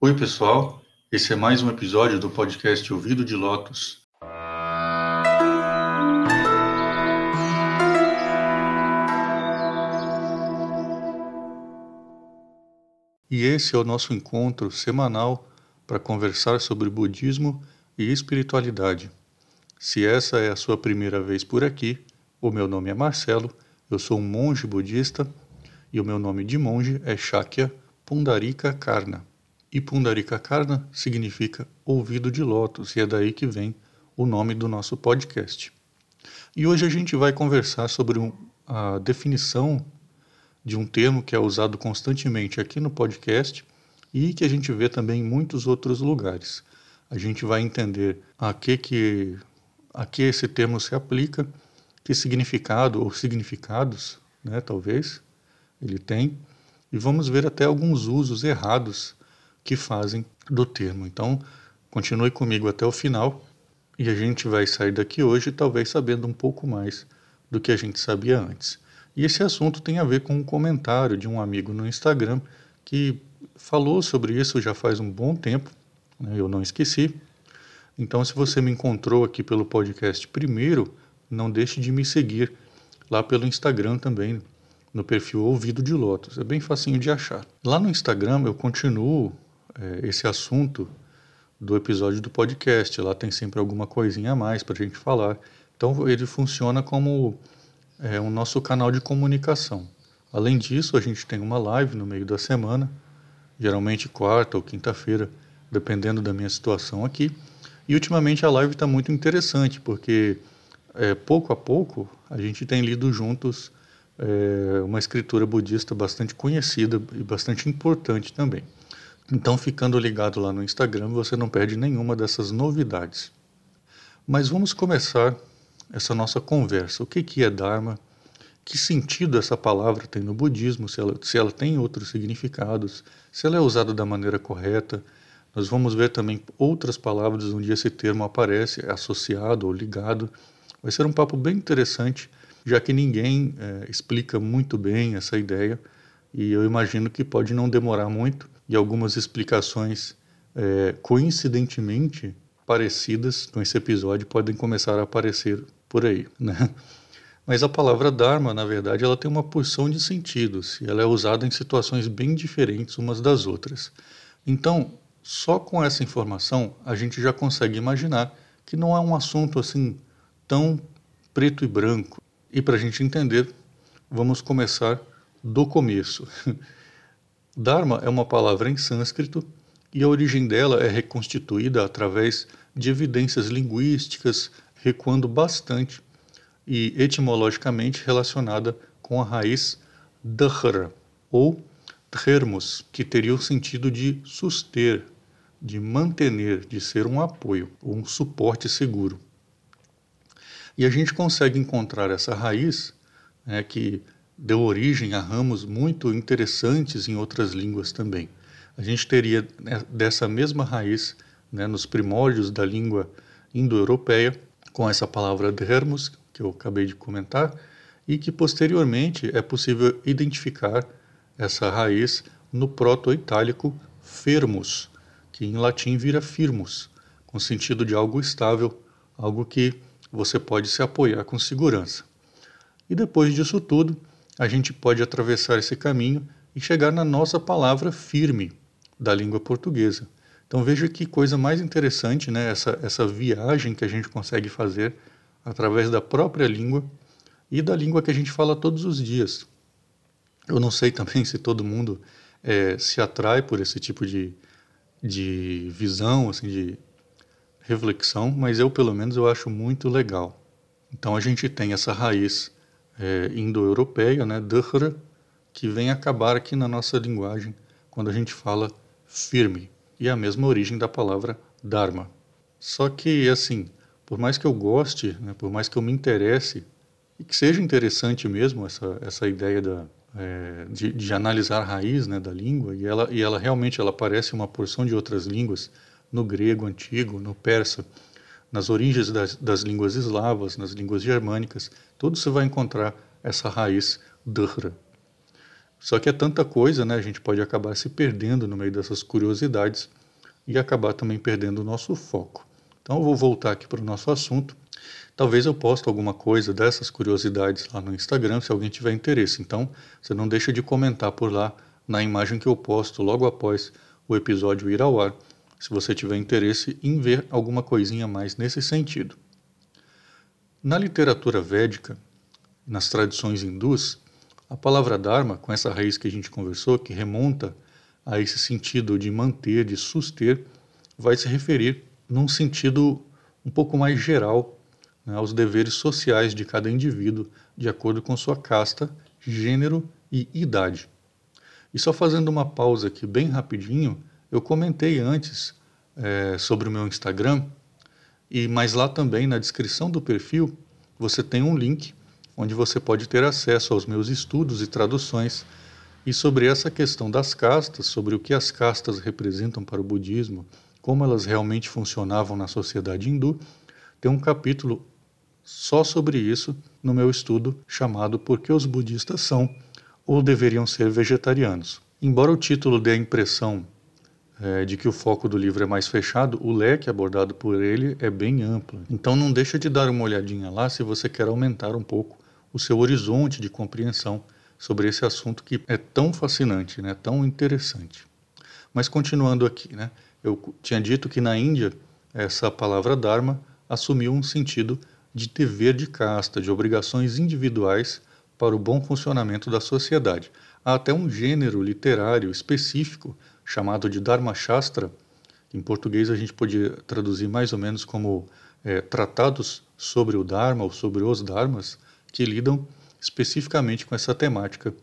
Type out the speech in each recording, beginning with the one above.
Oi, pessoal. Esse é mais um episódio do podcast Ouvido de Lotus. E esse é o nosso encontro semanal para conversar sobre budismo e espiritualidade. Se essa é a sua primeira vez por aqui, o meu nome é Marcelo, eu sou um monge budista e o meu nome de monge é Shakya Pundarika Karna. E Pundarika Karna significa ouvido de lótus, e é daí que vem o nome do nosso podcast. E hoje a gente vai conversar sobre um, a definição de um termo que é usado constantemente aqui no podcast e que a gente vê também em muitos outros lugares. A gente vai entender a que, que, a que esse termo se aplica, que significado ou significados, né, talvez, ele tem, e vamos ver até alguns usos errados que fazem do termo. Então, continue comigo até o final e a gente vai sair daqui hoje talvez sabendo um pouco mais do que a gente sabia antes. E esse assunto tem a ver com um comentário de um amigo no Instagram que falou sobre isso já faz um bom tempo, né? eu não esqueci. Então, se você me encontrou aqui pelo podcast primeiro, não deixe de me seguir lá pelo Instagram também, no perfil Ouvido de Lotus. É bem facinho de achar. Lá no Instagram eu continuo é, esse assunto do episódio do podcast. Lá tem sempre alguma coisinha a mais para a gente falar. Então ele funciona como é, o nosso canal de comunicação. Além disso, a gente tem uma live no meio da semana, geralmente quarta ou quinta-feira, dependendo da minha situação aqui. E ultimamente a live está muito interessante, porque é, pouco a pouco a gente tem lido juntos é, uma escritura budista bastante conhecida e bastante importante também. Então, ficando ligado lá no Instagram, você não perde nenhuma dessas novidades. Mas vamos começar essa nossa conversa. O que, que é Dharma? Que sentido essa palavra tem no budismo? Se ela, se ela tem outros significados? Se ela é usada da maneira correta? Nós vamos ver também outras palavras onde esse termo aparece, é associado ou ligado. Vai ser um papo bem interessante, já que ninguém é, explica muito bem essa ideia e eu imagino que pode não demorar muito e algumas explicações é, coincidentemente parecidas com esse episódio podem começar a aparecer por aí, né? Mas a palavra Dharma, na verdade, ela tem uma porção de sentidos e ela é usada em situações bem diferentes umas das outras. Então, só com essa informação a gente já consegue imaginar que não é um assunto assim tão preto e branco. E para a gente entender, vamos começar do começo. Dharma é uma palavra em sânscrito e a origem dela é reconstituída através de evidências linguísticas, recuando bastante e etimologicamente relacionada com a raiz dhra ou dhermos, que teria o sentido de suster, de manter, de ser um apoio, um suporte seguro. E a gente consegue encontrar essa raiz, né, que deu origem a ramos muito interessantes em outras línguas também. A gente teria né, dessa mesma raiz né, nos primórdios da língua indo-europeia, com essa palavra dermos, que eu acabei de comentar, e que posteriormente é possível identificar essa raiz no proto-itálico firmus, que em latim vira firmus, com sentido de algo estável, algo que você pode se apoiar com segurança. E depois disso tudo, a gente pode atravessar esse caminho e chegar na nossa palavra firme da língua portuguesa. Então veja que coisa mais interessante, né? Essa, essa viagem que a gente consegue fazer através da própria língua e da língua que a gente fala todos os dias. Eu não sei também se todo mundo é, se atrai por esse tipo de, de visão, assim, de reflexão, mas eu pelo menos eu acho muito legal. Então a gente tem essa raiz é, indo-europeia, né, dhra, que vem acabar aqui na nossa linguagem quando a gente fala firme, e a mesma origem da palavra dharma. Só que, assim, por mais que eu goste, né, por mais que eu me interesse, e que seja interessante mesmo essa, essa ideia da, é, de, de, analisar a raiz né, da língua, e ela, e ela realmente ela parece uma porção de outras línguas, no grego antigo, no persa, nas origens das, das línguas eslavas, nas línguas germânicas, tudo você vai encontrar essa raiz dhra. Só que é tanta coisa, né? A gente pode acabar se perdendo no meio dessas curiosidades e acabar também perdendo o nosso foco. Então eu vou voltar aqui para o nosso assunto. Talvez eu poste alguma coisa dessas curiosidades lá no Instagram, se alguém tiver interesse. Então, você não deixa de comentar por lá na imagem que eu posto logo após o episódio ir ao ar, se você tiver interesse em ver alguma coisinha mais nesse sentido. Na literatura védica, nas tradições hindus, a palavra Dharma, com essa raiz que a gente conversou, que remonta a esse sentido de manter, de suster, vai se referir num sentido um pouco mais geral né, aos deveres sociais de cada indivíduo, de acordo com sua casta, gênero e idade. E só fazendo uma pausa aqui bem rapidinho, eu comentei antes é, sobre o meu Instagram, e mas lá também na descrição do perfil você tem um link onde você pode ter acesso aos meus estudos e traduções e sobre essa questão das castas, sobre o que as castas representam para o budismo, como elas realmente funcionavam na sociedade hindu, tem um capítulo só sobre isso no meu estudo chamado Por que os budistas são ou deveriam ser vegetarianos. Embora o título dê a impressão é, de que o foco do livro é mais fechado, o leque abordado por ele é bem amplo. Então não deixa de dar uma olhadinha lá se você quer aumentar um pouco o seu horizonte de compreensão sobre esse assunto que é tão fascinante, né, tão interessante. Mas continuando aqui, né, eu tinha dito que na Índia essa palavra Dharma assumiu um sentido de dever de casta, de obrigações individuais para o bom funcionamento da sociedade. Há até um gênero literário específico chamado de Dharma Shastra, em português a gente podia traduzir mais ou menos como é, tratados sobre o Dharma ou sobre os Dharmas, que lidam especificamente com essa temática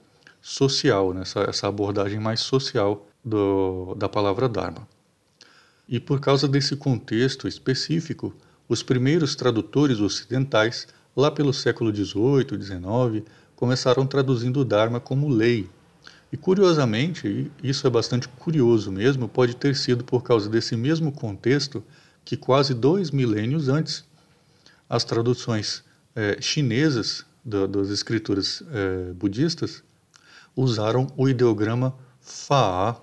social, né? essa, essa abordagem mais social do, da palavra Dharma. E por causa desse contexto específico, os primeiros tradutores ocidentais, lá pelo século XVIII, XIX, começaram traduzindo o Dharma como lei. E curiosamente, isso é bastante curioso mesmo, pode ter sido por causa desse mesmo contexto que quase dois milênios antes, as traduções é, chinesas do, das escrituras é, budistas usaram o ideograma Fa,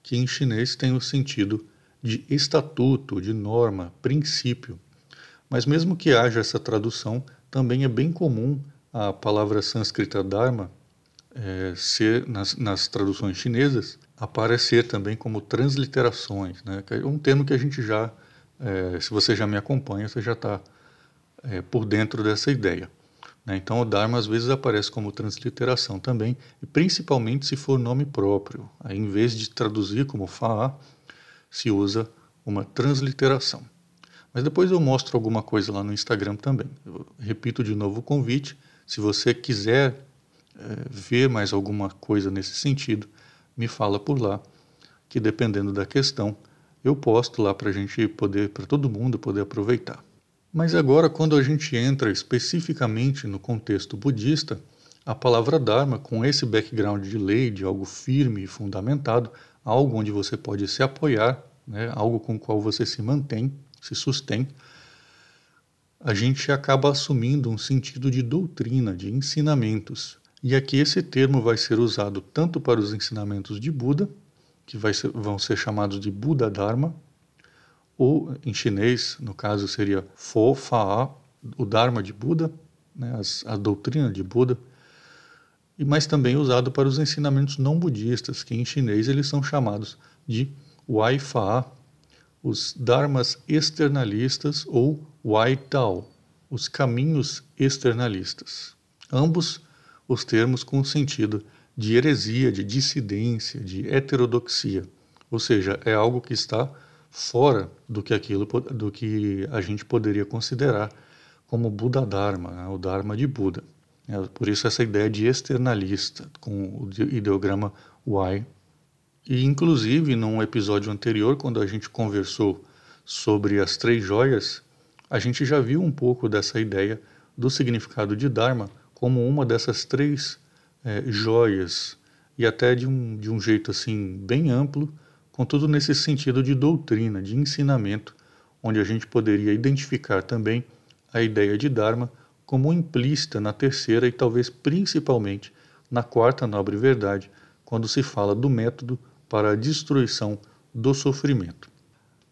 que em chinês tem o sentido de estatuto, de norma, princípio. Mas mesmo que haja essa tradução, também é bem comum a palavra sânscrita Dharma é, ser, nas, nas, traduções chinesas, aparecer também como transliterações, né? que é um termo que a gente já, é, se você já me acompanha, você já está é, por dentro dessa ideia. Né? Então, o Dharma às vezes aparece como transliteração também, e principalmente se for nome próprio. Aí, em vez de traduzir como Fa, se usa uma transliteração. Mas depois eu mostro alguma coisa lá no Instagram também. Eu repito de novo o convite. Se você quiser é, ver mais alguma coisa nesse sentido, me fala por lá, que dependendo da questão, eu posto lá para a gente poder, para todo mundo poder aproveitar. Mas agora, quando a gente entra especificamente no contexto budista, a palavra Dharma, com esse background de lei, de algo firme e fundamentado, algo onde você pode se apoiar, né, algo com o qual você se mantém, se sustém, a gente acaba assumindo um sentido de doutrina, de ensinamentos. E aqui esse termo vai ser usado tanto para os ensinamentos de Buda, que ser, vão ser chamados de Buda Dharma, ou em chinês, no caso, seria Fo Fa, o Dharma de Buda, né, as, a doutrina de Buda, e mas também usado para os ensinamentos não budistas, que em chinês eles são chamados de Wai Fa, os Dharmas externalistas ou Wai Tao, os caminhos externalistas. Ambos os termos com sentido de heresia, de dissidência, de heterodoxia, ou seja, é algo que está fora do que aquilo do que a gente poderia considerar como Buda Dharma, né, o Dharma de Buda. É, por isso essa ideia de externalista com o ideograma Y. E inclusive num episódio anterior, quando a gente conversou sobre as três joias, a gente já viu um pouco dessa ideia do significado de Dharma como uma dessas três é, joias e até de um, de um jeito assim bem amplo contudo nesse sentido de doutrina, de ensinamento, onde a gente poderia identificar também a ideia de Dharma como implícita na terceira e talvez principalmente na quarta nobre verdade, quando se fala do método para a destruição do sofrimento.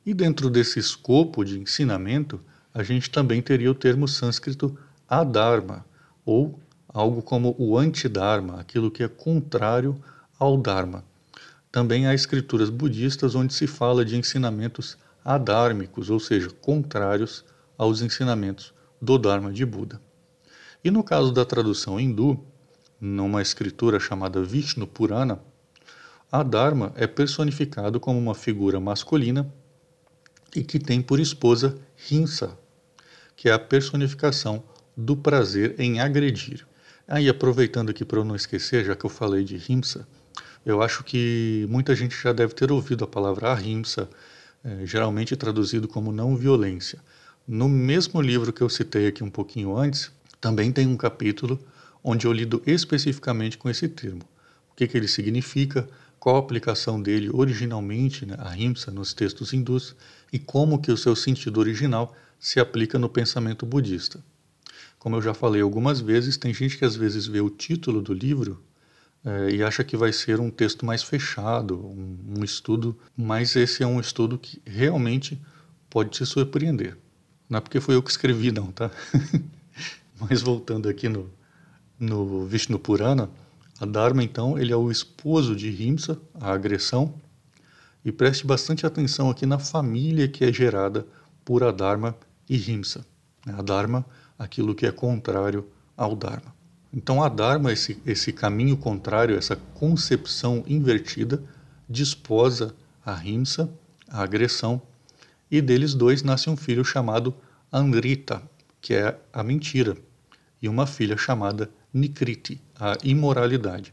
E dentro desse escopo de ensinamento, a gente também teria o termo sânscrito adharma, ou algo como o antidharma, aquilo que é contrário ao dharma. Também há escrituras budistas onde se fala de ensinamentos adármicos, ou seja, contrários aos ensinamentos do Dharma de Buda. E no caso da tradução hindu, numa escritura chamada Vishnu Purana, a Dharma é personificado como uma figura masculina e que tem por esposa Hinsa, que é a personificação do prazer em agredir. Aí, aproveitando aqui para eu não esquecer, já que eu falei de Himsa, eu acho que muita gente já deve ter ouvido a palavra ahimsa, é, geralmente traduzido como não violência. No mesmo livro que eu citei aqui um pouquinho antes, também tem um capítulo onde eu lido especificamente com esse termo. O que, que ele significa, qual a aplicação dele originalmente, né, a rimsa, nos textos hindus, e como que o seu sentido original se aplica no pensamento budista. Como eu já falei algumas vezes, tem gente que às vezes vê o título do livro é, e acha que vai ser um texto mais fechado, um, um, estudo, mas esse é um estudo que realmente pode te surpreender. Não é porque foi eu que escrevi, não, tá? mas voltando aqui no, no Vishnu Purana, a Dharma, então, ele é o esposo de Himsa, a agressão, e preste bastante atenção aqui na família que é gerada por Adharma e Himsa. A Dharma, aquilo que é contrário ao Dharma. Então, a Dharma, esse, esse caminho contrário, essa concepção invertida, desposa a rimsa, a agressão, e deles dois nasce um filho chamado Andrita, que é a mentira, e uma filha chamada Nikriti, a imoralidade.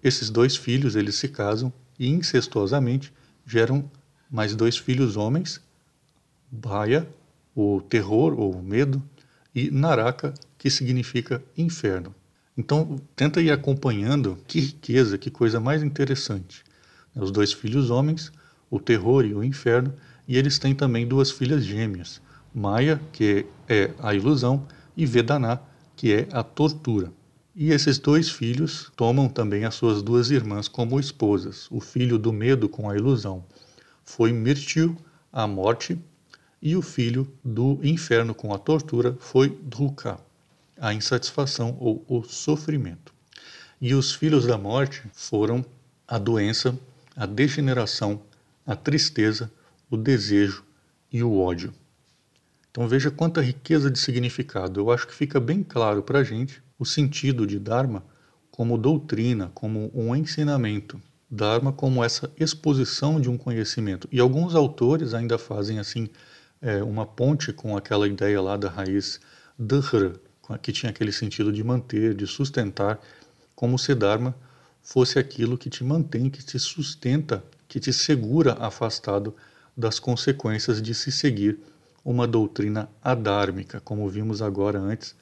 Esses dois filhos, eles se casam e incestuosamente geram mais dois filhos homens, Bhaya, o terror ou o medo, e Naraka, que significa inferno. Então, tenta ir acompanhando que riqueza, que coisa mais interessante. Os dois filhos homens, o terror e o inferno, e eles têm também duas filhas gêmeas, Maya, que é a ilusão, e Vedana, que é a tortura. E esses dois filhos tomam também as suas duas irmãs como esposas. O filho do medo com a ilusão foi Mirtyu, a morte, e o filho do inferno com a tortura foi Dukkha, a insatisfação ou o sofrimento. E os filhos da morte foram a doença, a degeneração, a tristeza, o desejo e o ódio. Então veja quanta riqueza de significado. Eu acho que fica bem claro para a gente o sentido de Dharma como doutrina, como um ensinamento. Dharma como essa exposição de um conhecimento. E alguns autores ainda fazem assim é, uma ponte com aquela ideia lá da raiz Dhra, que tinha aquele sentido de manter, de sustentar, como se Dharma fosse aquilo que te mantém, que te sustenta, que te segura afastado das consequências de se seguir uma doutrina adármica, como vimos agora antes,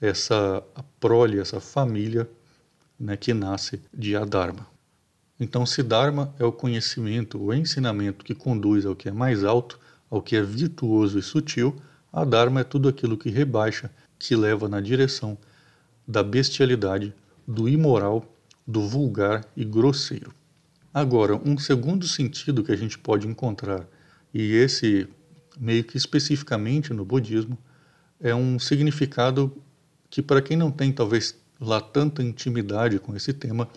essa prole, essa família né, que nasce de Adharma. Então, se Dharma é o conhecimento, o ensinamento que conduz ao que é mais alto, ao que é virtuoso e sutil, a Dharma é tudo aquilo que rebaixa, que leva na direção da bestialidade, do imoral, do vulgar e grosseiro. Agora, um segundo sentido que a gente pode encontrar, e esse meio que especificamente no budismo, é um significado que para quem não tem talvez lá tanta intimidade com esse tema,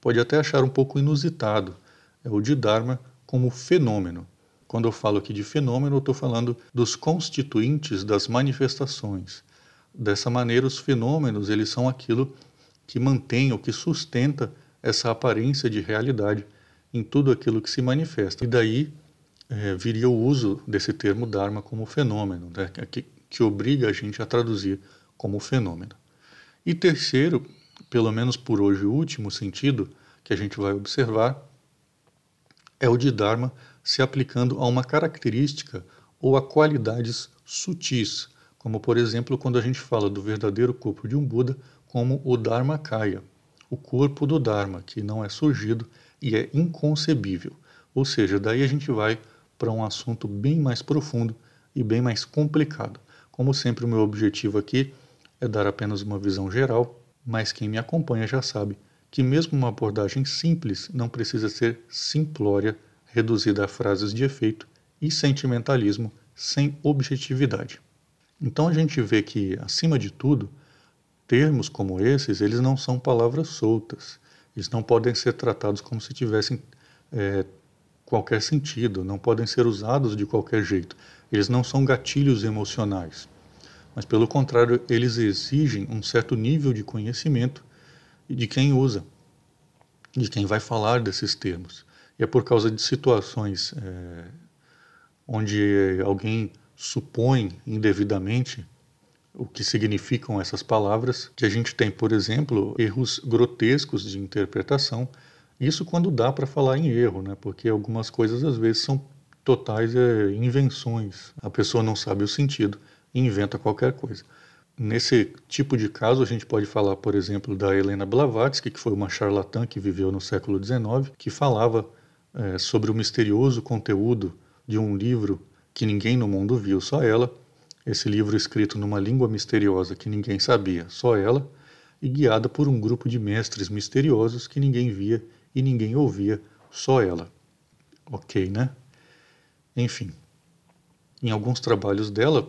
pode até achar um pouco inusitado. É o de Dharma como fenômeno. Quando eu falo aqui de fenômeno, eu estou falando dos constituintes das manifestações. Dessa maneira, os fenômenos eles são aquilo que mantém ou que sustenta essa aparência de realidade em tudo aquilo que se manifesta. E daí é, viria o uso desse termo Dharma como fenômeno, né, que, que obriga a gente a traduzir como fenômeno. E terceiro, pelo menos por hoje, o último sentido que a gente vai observar é o de Dharma se aplicando a uma característica ou a qualidades sutis, como por exemplo quando a gente fala do verdadeiro corpo de um Buda como o Dharmakaya, o corpo do Dharma, que não é surgido e é inconcebível. Ou seja, daí a gente vai para um assunto bem mais profundo e bem mais complicado. Como sempre, o meu objetivo aqui é dar apenas uma visão geral, mas quem me acompanha já sabe que mesmo uma abordagem simples não precisa ser simplória, reduzida a frases de efeito e sentimentalismo sem objetividade. Então a gente vê que, acima de tudo, termos como esses, eles não são palavras soltas. Eles não podem ser tratados como se tivessem é, qualquer sentido, não podem ser usados de qualquer jeito. Eles não são gatilhos emocionais, mas pelo contrário, eles exigem um certo nível de conhecimento de quem usa, de quem vai falar desses termos. E é por causa de situações é, onde alguém supõe indevidamente o que significam essas palavras, que a gente tem, por exemplo, erros grotescos de interpretação isso quando dá para falar em erro, né? Porque algumas coisas às vezes são totais é, invenções. A pessoa não sabe o sentido e inventa qualquer coisa. Nesse tipo de caso, a gente pode falar, por exemplo, da Helena Blavatsky, que foi uma charlatã que viveu no século XIX, que falava é, sobre o misterioso conteúdo de um livro que ninguém no mundo viu, só ela. Esse livro escrito numa língua misteriosa que ninguém sabia, só ela, e guiada por um grupo de mestres misteriosos que ninguém via e ninguém ouvia, só ela. Ok, né? Enfim, em alguns trabalhos dela,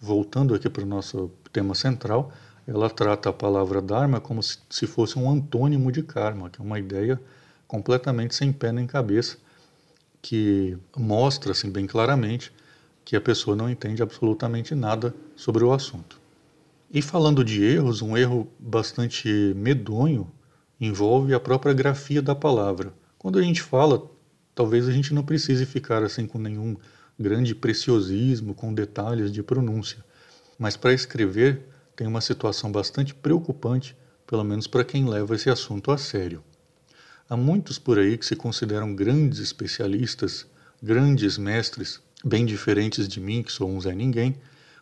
voltando aqui para o nosso tema central, ela trata a palavra Dharma como se fosse um antônimo de karma, que é uma ideia completamente sem pé nem cabeça, que mostra assim, bem claramente que a pessoa não entende absolutamente nada sobre o assunto. E falando de erros, um erro bastante medonho envolve a própria grafia da palavra. Quando a gente fala, talvez a gente não precise ficar assim com nenhum grande preciosismo, com detalhes de pronúncia. Mas para escrever tem uma situação bastante preocupante, pelo menos para quem leva esse assunto a sério. Há muitos por aí que se consideram grandes especialistas, grandes mestres, bem diferentes de mim, que sou um Zé Ninguém,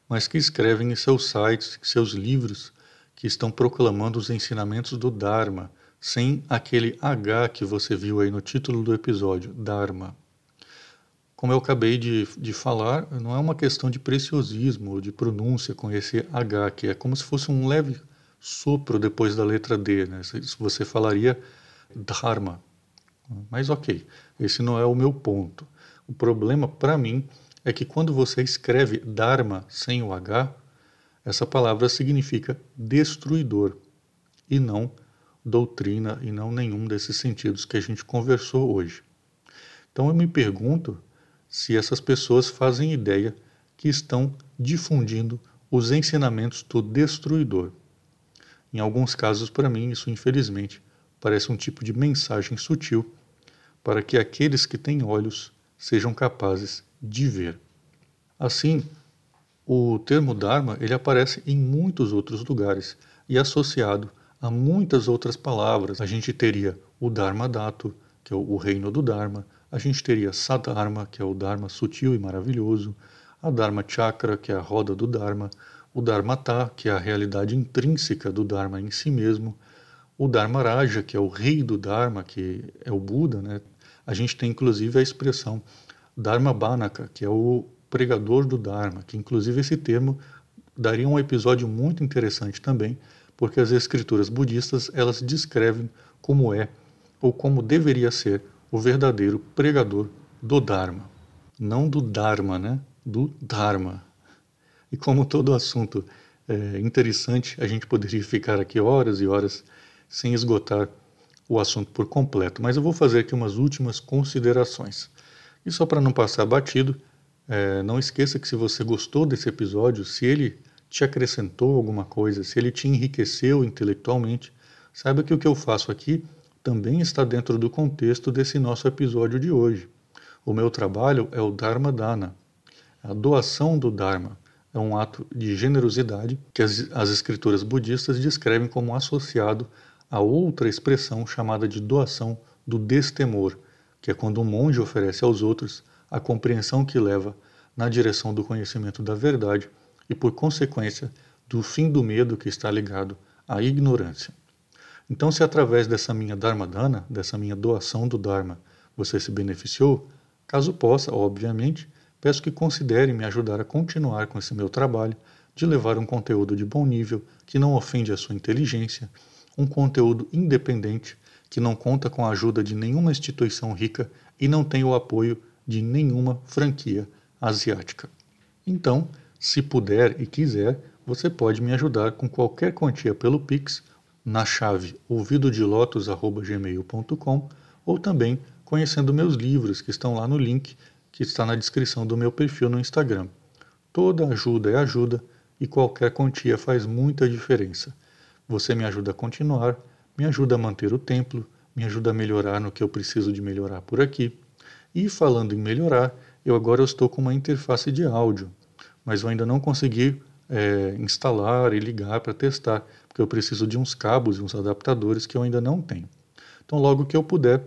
mas que escrevem em seus sites, seus livros, que estão proclamando os ensinamentos do Dharma, sem aquele H que você viu aí no título do episódio, Dharma. Como eu acabei de, de falar, não é uma questão de preciosismo ou de pronúncia com esse H, que é como se fosse um leve sopro depois da letra D. Né? Você falaria Dharma. Mas ok, esse não é o meu ponto. O problema para mim é que quando você escreve Dharma sem o H, essa palavra significa destruidor e não doutrina e não nenhum desses sentidos que a gente conversou hoje. Então eu me pergunto se essas pessoas fazem ideia que estão difundindo os ensinamentos do destruidor. Em alguns casos, para mim, isso infelizmente parece um tipo de mensagem sutil para que aqueles que têm olhos sejam capazes de ver. Assim, o termo Dharma ele aparece em muitos outros lugares e associado há muitas outras palavras. A gente teria o Dharma Dhatu, que é o reino do Dharma, a gente teria Sadharma, que é o Dharma sutil e maravilhoso, a Dharma Chakra, que é a roda do Dharma, o Dharmata, que é a realidade intrínseca do Dharma em si mesmo, o Dharma Raja, que é o rei do Dharma, que é o Buda, né? A gente tem inclusive a expressão Dharma Banaka, que é o pregador do Dharma, que inclusive esse termo daria um episódio muito interessante também, porque as escrituras budistas elas descrevem como é ou como deveria ser o verdadeiro pregador do Dharma. Não do Dharma, né? Do Dharma. E como todo assunto é interessante, a gente poderia ficar aqui horas e horas sem esgotar o assunto por completo, mas eu vou fazer aqui umas últimas considerações. E só para não passar batido, é, não esqueça que se você gostou desse episódio, se ele te acrescentou alguma coisa, se ele te enriqueceu intelectualmente, saiba que o que eu faço aqui também está dentro do contexto desse nosso episódio de hoje. O meu trabalho é o Dharma Dana, a doação do Dharma. É um ato de generosidade que as, as escrituras budistas descrevem como associado a outra expressão chamada de doação do destemor, que é quando um monge oferece aos outros a compreensão que leva na direção do conhecimento da verdade e, por consequência, do fim do medo que está ligado à ignorância. Então, se através dessa minha Dharma Dana, dessa minha doação do Dharma, você se beneficiou, caso possa, obviamente, peço que considere me ajudar a continuar com esse meu trabalho de levar um conteúdo de bom nível que não ofende a sua inteligência um conteúdo independente que não conta com a ajuda de nenhuma instituição rica e não tem o apoio de nenhuma franquia asiática. Então, se puder e quiser, você pode me ajudar com qualquer quantia pelo Pix na chave ouvidodelotos.gmail.com ou também conhecendo meus livros que estão lá no link que está na descrição do meu perfil no Instagram. Toda ajuda é ajuda e qualquer quantia faz muita diferença. Você me ajuda a continuar, me ajuda a manter o templo, me ajuda a melhorar no que eu preciso de melhorar por aqui. E falando em melhorar, eu agora estou com uma interface de áudio, mas eu ainda não consegui é, instalar e ligar para testar, porque eu preciso de uns cabos e uns adaptadores que eu ainda não tenho. Então, logo que eu puder,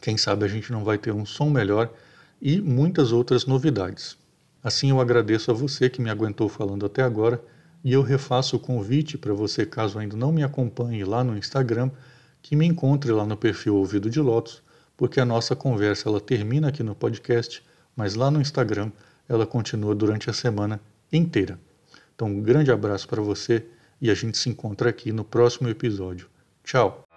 quem sabe a gente não vai ter um som melhor e muitas outras novidades. Assim, eu agradeço a você que me aguentou falando até agora e eu refaço o convite para você, caso ainda não me acompanhe lá no Instagram, que me encontre lá no perfil Ouvido de Lotus, porque a nossa conversa ela termina aqui no podcast, mas lá no Instagram ela continua durante a semana inteira. Então, um grande abraço para você e a gente se encontra aqui no próximo episódio. Tchau!